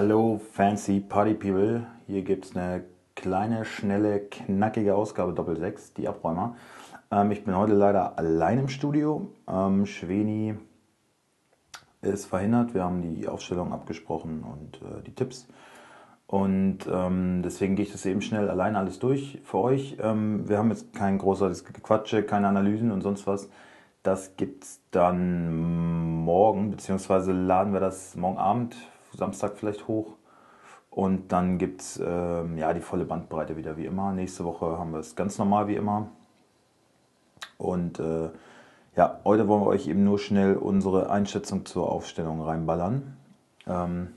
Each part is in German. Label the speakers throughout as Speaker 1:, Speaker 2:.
Speaker 1: Hallo Fancy Party People, hier gibt es eine kleine, schnelle, knackige Ausgabe Doppel 6, die Abräumer. Ähm, ich bin heute leider allein im Studio. Ähm, Schweni ist verhindert, wir haben die Aufstellung abgesprochen und äh, die Tipps. Und ähm, deswegen gehe ich das eben schnell allein alles durch für euch. Ähm, wir haben jetzt kein großartiges Gequatsche, keine Analysen und sonst was. Das gibt es dann morgen, beziehungsweise laden wir das morgen Abend Samstag vielleicht hoch. Und dann gibt es ähm, ja, die volle Bandbreite wieder wie immer. Nächste Woche haben wir es ganz normal wie immer. Und äh, ja, heute wollen wir euch eben nur schnell unsere Einschätzung zur Aufstellung reinballern. Ähm,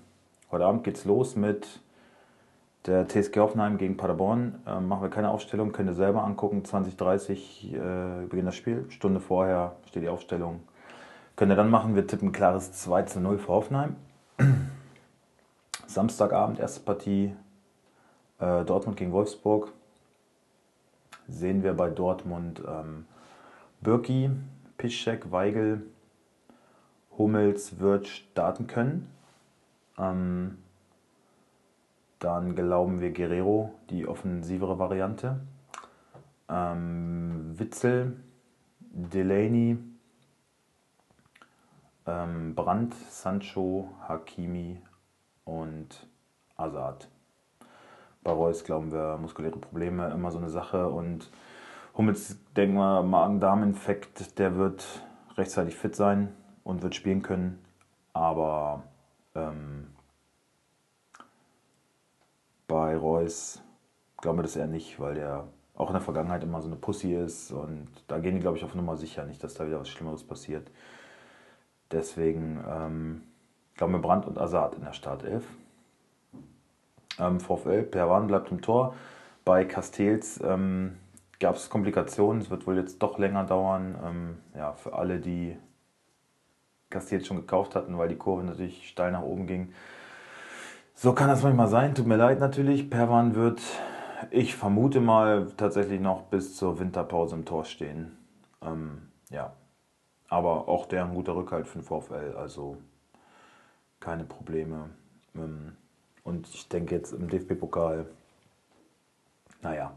Speaker 1: heute Abend geht es los mit der TSG Hoffenheim gegen Paderborn. Ähm, machen wir keine Aufstellung, könnt ihr selber angucken. 20.30 äh, beginnt das Spiel. Stunde vorher steht die Aufstellung. Könnt ihr dann machen. Wir tippen klares 2 zu 0 für Hoffenheim. Samstagabend, erste Partie äh, Dortmund gegen Wolfsburg. Sehen wir bei Dortmund ähm, Birki, Piszczek, Weigel, Hummels, wird starten können. Ähm, dann glauben wir Guerrero, die offensivere Variante. Ähm, Witzel, Delaney, ähm, Brandt, Sancho, Hakimi, und Azad. Bei Reus glauben wir, muskuläre Probleme, immer so eine Sache. Und Hummels, denken wir, Magen-Darm-Infekt, der wird rechtzeitig fit sein und wird spielen können. Aber ähm, bei Reus glauben wir das eher nicht, weil der auch in der Vergangenheit immer so eine Pussy ist. Und da gehen die, glaube ich, auf Nummer sicher, nicht, dass da wieder was Schlimmeres passiert. Deswegen ähm, glaube mir Brandt und Assad in der Startelf. Ähm, VfL, Perwan bleibt im Tor. Bei Castells ähm, gab es Komplikationen, es wird wohl jetzt doch länger dauern. Ähm, ja, für alle, die Castells schon gekauft hatten, weil die Kurve natürlich steil nach oben ging. So kann das manchmal sein, tut mir leid natürlich. Perwan wird, ich vermute mal, tatsächlich noch bis zur Winterpause im Tor stehen. Ähm, ja, aber auch der ein guter Rückhalt für den VfL, also keine Probleme. Ähm, und ich denke jetzt im DFB-Pokal, naja,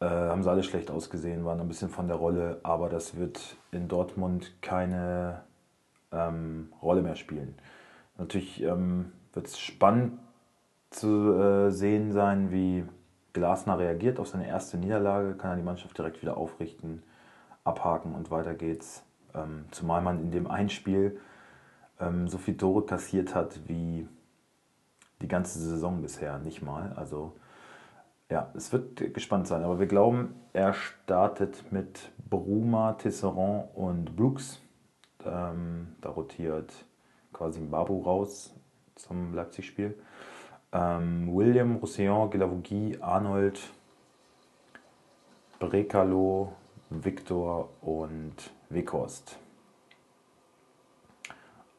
Speaker 1: äh, haben sie alle schlecht ausgesehen, waren ein bisschen von der Rolle, aber das wird in Dortmund keine ähm, Rolle mehr spielen. Natürlich ähm, wird es spannend zu äh, sehen sein, wie Glasner reagiert auf seine erste Niederlage. Kann er die Mannschaft direkt wieder aufrichten, abhaken und weiter geht's. Ähm, zumal man in dem Einspiel ähm, so viele Tore kassiert hat wie die ganze Saison bisher nicht mal. Also ja, es wird gespannt sein. Aber wir glauben, er startet mit Bruma, Tisserand und Brooks. Ähm, da rotiert quasi Babu raus zum Leipzig-Spiel. Ähm, William, Roussillon, Guilavogui, Arnold, Brekalo, Victor und Weghorst.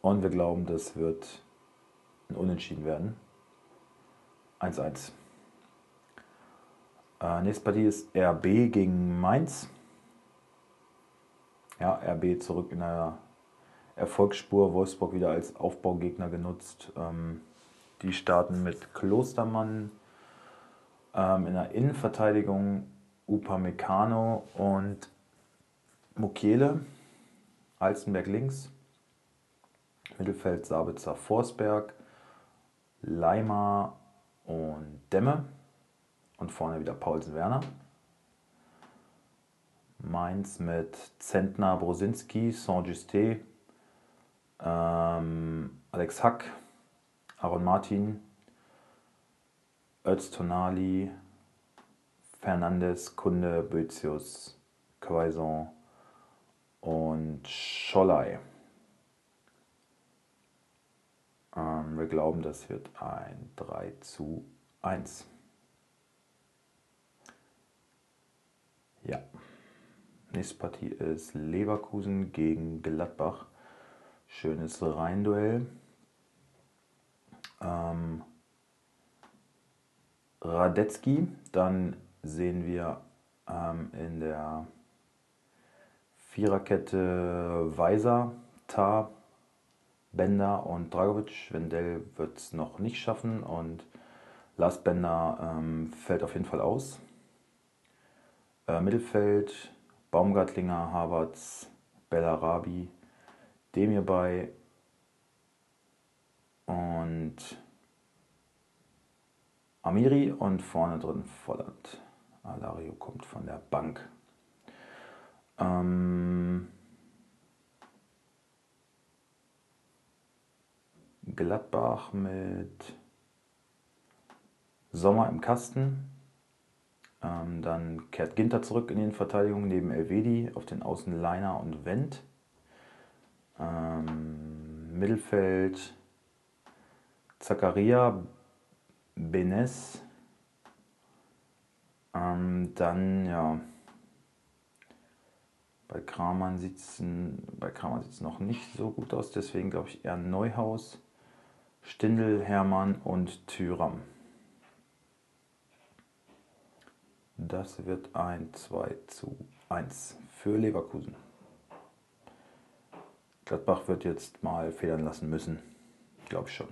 Speaker 1: Und wir glauben, das wird ein Unentschieden werden. 1-1. Äh, nächste Partie ist RB gegen Mainz. Ja, RB zurück in der Erfolgsspur. Wolfsburg wieder als Aufbaugegner genutzt. Ähm, die starten mit Klostermann ähm, in der Innenverteidigung Upamecano und Mukiele. Alzenberg links. Mittelfeld Sabitzer Forsberg, Leimer und Demme. Und vorne wieder Paulsen Werner. Mainz mit Zentner Brosinski, Saint-Justé, ähm, Alex Hack, Aaron Martin, Öztonali, Fernandes, Kunde, Bözius, Quaison und Scholei. Ähm, wir glauben, das wird ein 3 zu 1. Ja. Nächste Partie ist Leverkusen gegen Gladbach. Schönes Rheinduell. Ähm, Radetzky, dann sehen wir ähm, in der Viererkette Weiser, Tar, Bender und Dragovic. Wendell wird es noch nicht schaffen und Lars Bender ähm, fällt auf jeden Fall aus. Äh, Mittelfeld, Baumgartlinger, Havertz, Bellarabi, Demirbay und Amiri und vorne drin Volland. Alario kommt von der Bank. Ähm, Gladbach mit Sommer im Kasten. Ähm, dann kehrt Ginter zurück in die Verteidigung neben Elvedi auf den Außen Leiner und Wendt. Ähm, Mittelfeld Zakaria, Benes. Ähm, dann, ja, bei Kramer sieht es noch nicht so gut aus, deswegen glaube ich eher Neuhaus, Stindel, Hermann und Thüram. Das wird ein 2 zu 1 für Leverkusen. Gladbach wird jetzt mal federn lassen müssen. Glaube ich schon.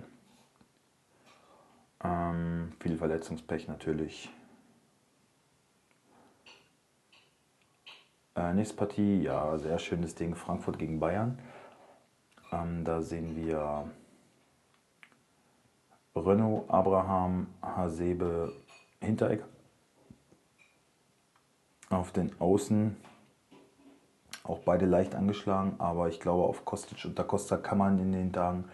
Speaker 1: Ähm, viel Verletzungspech natürlich. Äh, nächste Partie, ja, sehr schönes Ding. Frankfurt gegen Bayern. Ähm, da sehen wir Renault, Abraham, Hasebe, Hinteregger. Auf den Außen auch beide leicht angeschlagen, aber ich glaube, auf Kostic und Da Costa kann man in den Tagen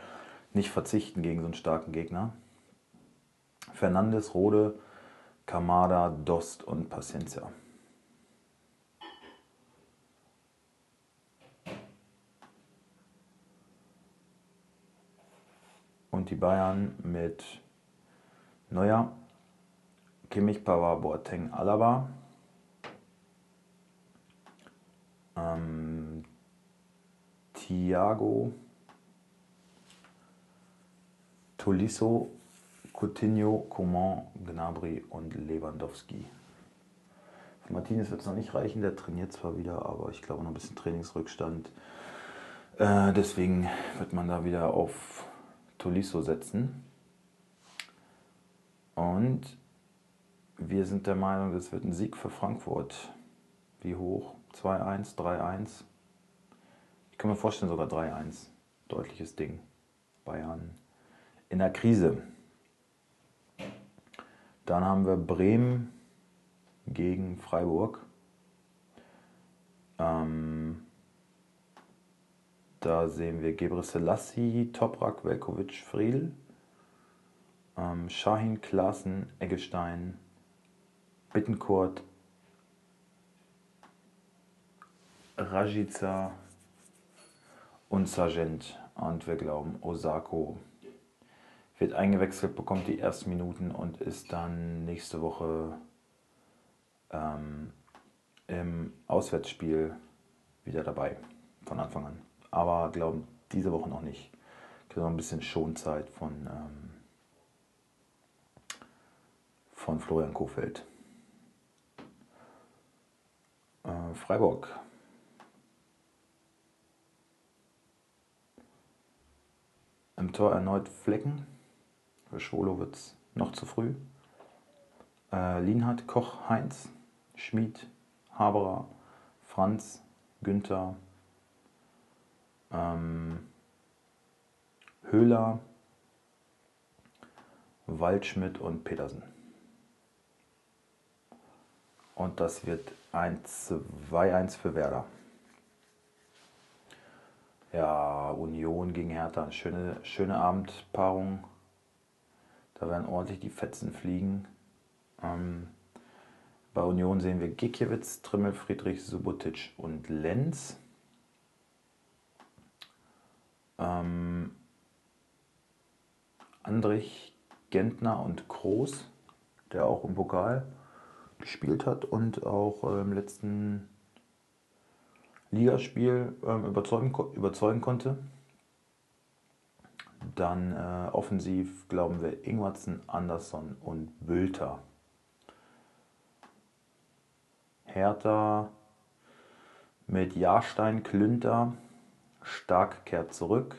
Speaker 1: nicht verzichten gegen so einen starken Gegner. Fernandes, Rode, Kamada, Dost und Paciencia. Die Bayern mit Neuer, Kimmich, Pavard, Boateng, Alaba. Ähm, Thiago, Tolisso, Coutinho, Coman, Gnabry und Lewandowski. Für Martinez wird es noch nicht reichen, der trainiert zwar wieder, aber ich glaube noch ein bisschen Trainingsrückstand. Äh, deswegen wird man da wieder auf Tolisso setzen. Und wir sind der Meinung, das wird ein Sieg für Frankfurt. Wie hoch? 2-1, 3-1. Ich kann mir vorstellen, sogar 3-1. Deutliches Ding. Bayern in der Krise. Dann haben wir Bremen gegen Freiburg. Ähm, da sehen wir Gebre Selassie, Toprak, Velkovic, Friedl, ähm, Shahin, Klaassen, Eggestein, Bittenkurt, Rajica und Sargent. Und wir glauben, Osako wird eingewechselt, bekommt die ersten Minuten und ist dann nächste Woche ähm, im Auswärtsspiel wieder dabei, von Anfang an. Aber glauben diese Woche noch nicht. Noch ein bisschen Schonzeit von, ähm, von Florian Kofeld. Äh, Freiburg. Im Tor erneut Flecken. Für Schwolo wird es noch zu früh. Äh, Lienhardt, Koch, Heinz, Schmid, Haberer, Franz, Günther, ähm, Höhler, Waldschmidt und Petersen. Und das wird ein 2-1 für Werder. Ja, Union gegen Hertha, eine schöne, schöne Abendpaarung. Da werden ordentlich die Fetzen fliegen. Ähm, bei Union sehen wir Gikiewicz, Trimmel, Friedrich, Subotic und Lenz. Ähm, Andrich, Gentner und Kroos, der auch im Pokal gespielt hat und auch äh, im letzten Ligaspiel äh, überzeugen, überzeugen konnte. Dann äh, offensiv glauben wir Ingwertsen, Andersson und Bülter. Hertha mit Jahrstein, Klünter, Stark kehrt zurück.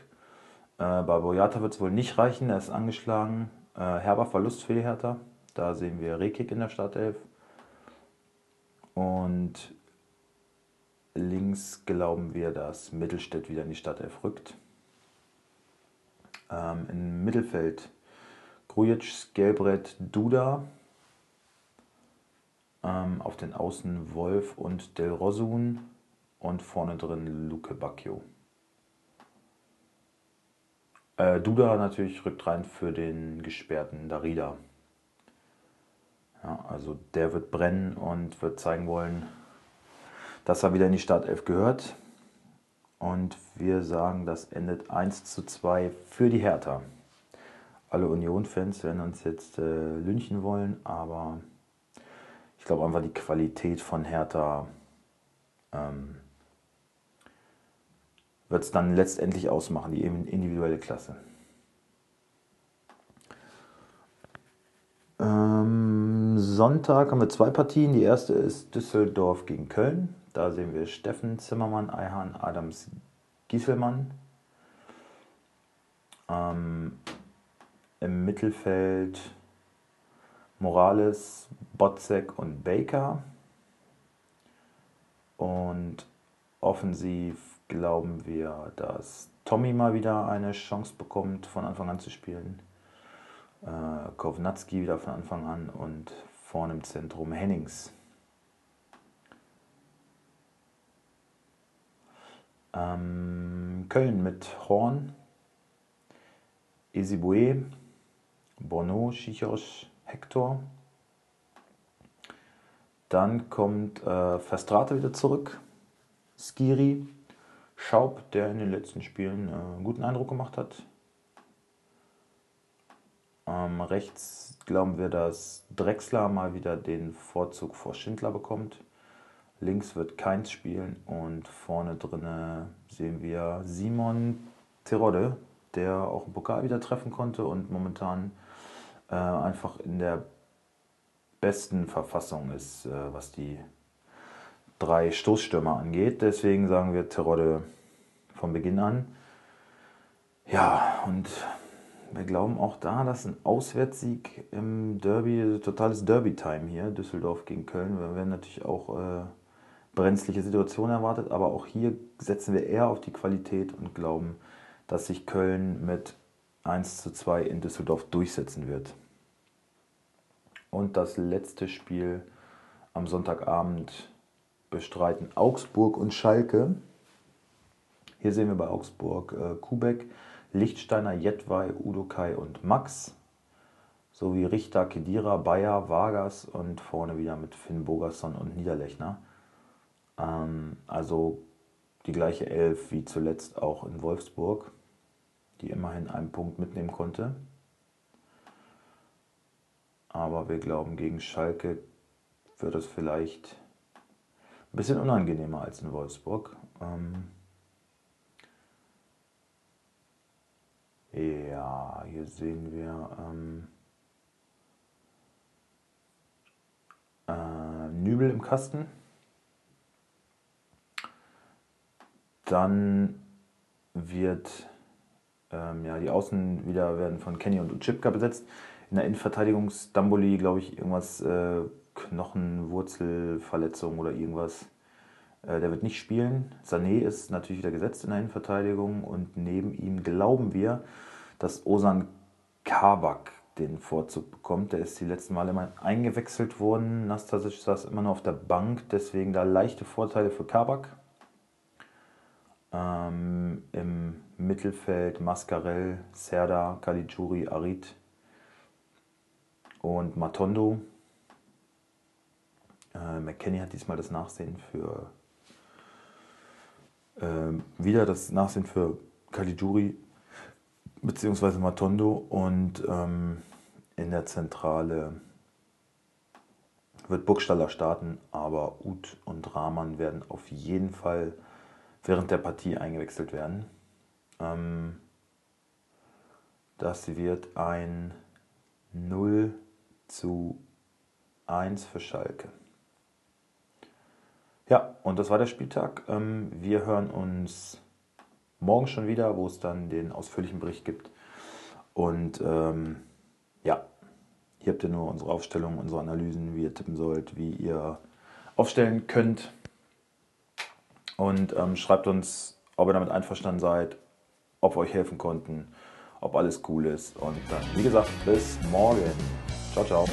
Speaker 1: Äh, bei Boyata wird es wohl nicht reichen, er ist angeschlagen. Äh, herber Verlust für die Hertha. Da sehen wir Rekik in der Startelf. Und links glauben wir, dass Mittelstädt wieder in die Startelf rückt. Ähm, Im Mittelfeld Grujic, Gelbrett, Duda. Ähm, auf den Außen Wolf und Del Rosun. Und vorne drin Luke Bacchio. Äh, Duda natürlich rückt rein für den gesperrten Darida. Ja, also der wird brennen und wird zeigen wollen, dass er wieder in die Startelf gehört. Und wir sagen, das endet 1 zu 2 für die Hertha. Alle Union-Fans werden uns jetzt äh, lynchen wollen, aber ich glaube einfach die Qualität von Hertha ähm, wird es dann letztendlich ausmachen, die individuelle Klasse. Ähm, Sonntag haben wir zwei Partien. Die erste ist Düsseldorf gegen Köln. Da sehen wir Steffen Zimmermann, Eihan, Adams, Gieselmann. Ähm, Im Mittelfeld Morales, Botzek und Baker. Und offensiv glauben wir, dass Tommy mal wieder eine Chance bekommt, von Anfang an zu spielen. Äh, Kovnatski wieder von Anfang an und vorne im Zentrum Hennings. Ähm, Köln mit Horn, Ezibue, Bono, Schichos, Hector. Dann kommt äh, Verstrate wieder zurück, Skiri, Schaub, der in den letzten Spielen äh, einen guten Eindruck gemacht hat. Ähm, rechts glauben wir, dass Drexler mal wieder den Vorzug vor Schindler bekommt. Links wird Keins spielen und vorne drin sehen wir Simon Terodde, der auch im Pokal wieder treffen konnte und momentan äh, einfach in der besten Verfassung ist, äh, was die drei Stoßstürmer angeht. Deswegen sagen wir Terodde von Beginn an. Ja, und wir glauben auch da, dass ein Auswärtssieg im Derby, totales Derby-Time hier, Düsseldorf gegen Köln, wir werden natürlich auch äh, brenzliche Situationen erwartet, aber auch hier setzen wir eher auf die Qualität und glauben, dass sich Köln mit 1 zu 2 in Düsseldorf durchsetzen wird. Und das letzte Spiel am Sonntagabend bestreiten Augsburg und Schalke. Hier sehen wir bei Augsburg äh, Kubek, Lichtsteiner, Jedwai, Udokai und Max. Sowie Richter, Kedira, Bayer, Vargas und vorne wieder mit Finn Bogerson und Niederlechner. Ähm, also die gleiche Elf wie zuletzt auch in Wolfsburg, die immerhin einen Punkt mitnehmen konnte. Aber wir glauben, gegen Schalke wird es vielleicht ein bisschen unangenehmer als in Wolfsburg. Ähm, Ja, hier sehen wir ähm, äh, Nübel im Kasten. Dann wird ähm, ja, die Außen wieder werden von Kenny und Uchipka besetzt. In der Innenverteidigung Stamboli, glaube ich, irgendwas äh, Knochenwurzelverletzung oder irgendwas. Äh, der wird nicht spielen. Sané ist natürlich wieder gesetzt in der Innenverteidigung und neben ihm glauben wir, dass Osan Kabak den Vorzug bekommt. Der ist die letzten Male immer eingewechselt worden. Nastasic saß immer nur auf der Bank, deswegen da leichte Vorteile für Kabak. Ähm, Im Mittelfeld Mascarell, Serda, Caligiuri, Arid und Matondo. Äh, McKenny hat diesmal das Nachsehen für äh, wieder das Nachsehen für Caligiuri beziehungsweise Matondo und ähm, in der Zentrale wird Burgstaller starten, aber Uth und Rahman werden auf jeden Fall während der Partie eingewechselt werden. Ähm, das wird ein 0 zu 1 für Schalke. Ja, und das war der Spieltag. Ähm, wir hören uns morgen schon wieder, wo es dann den ausführlichen Bericht gibt. Und ähm, ja, hier habt ihr nur unsere Aufstellung, unsere Analysen, wie ihr tippen sollt, wie ihr aufstellen könnt. Und ähm, schreibt uns, ob ihr damit einverstanden seid, ob wir euch helfen konnten, ob alles cool ist. Und dann, wie gesagt, bis morgen. Ciao, ciao.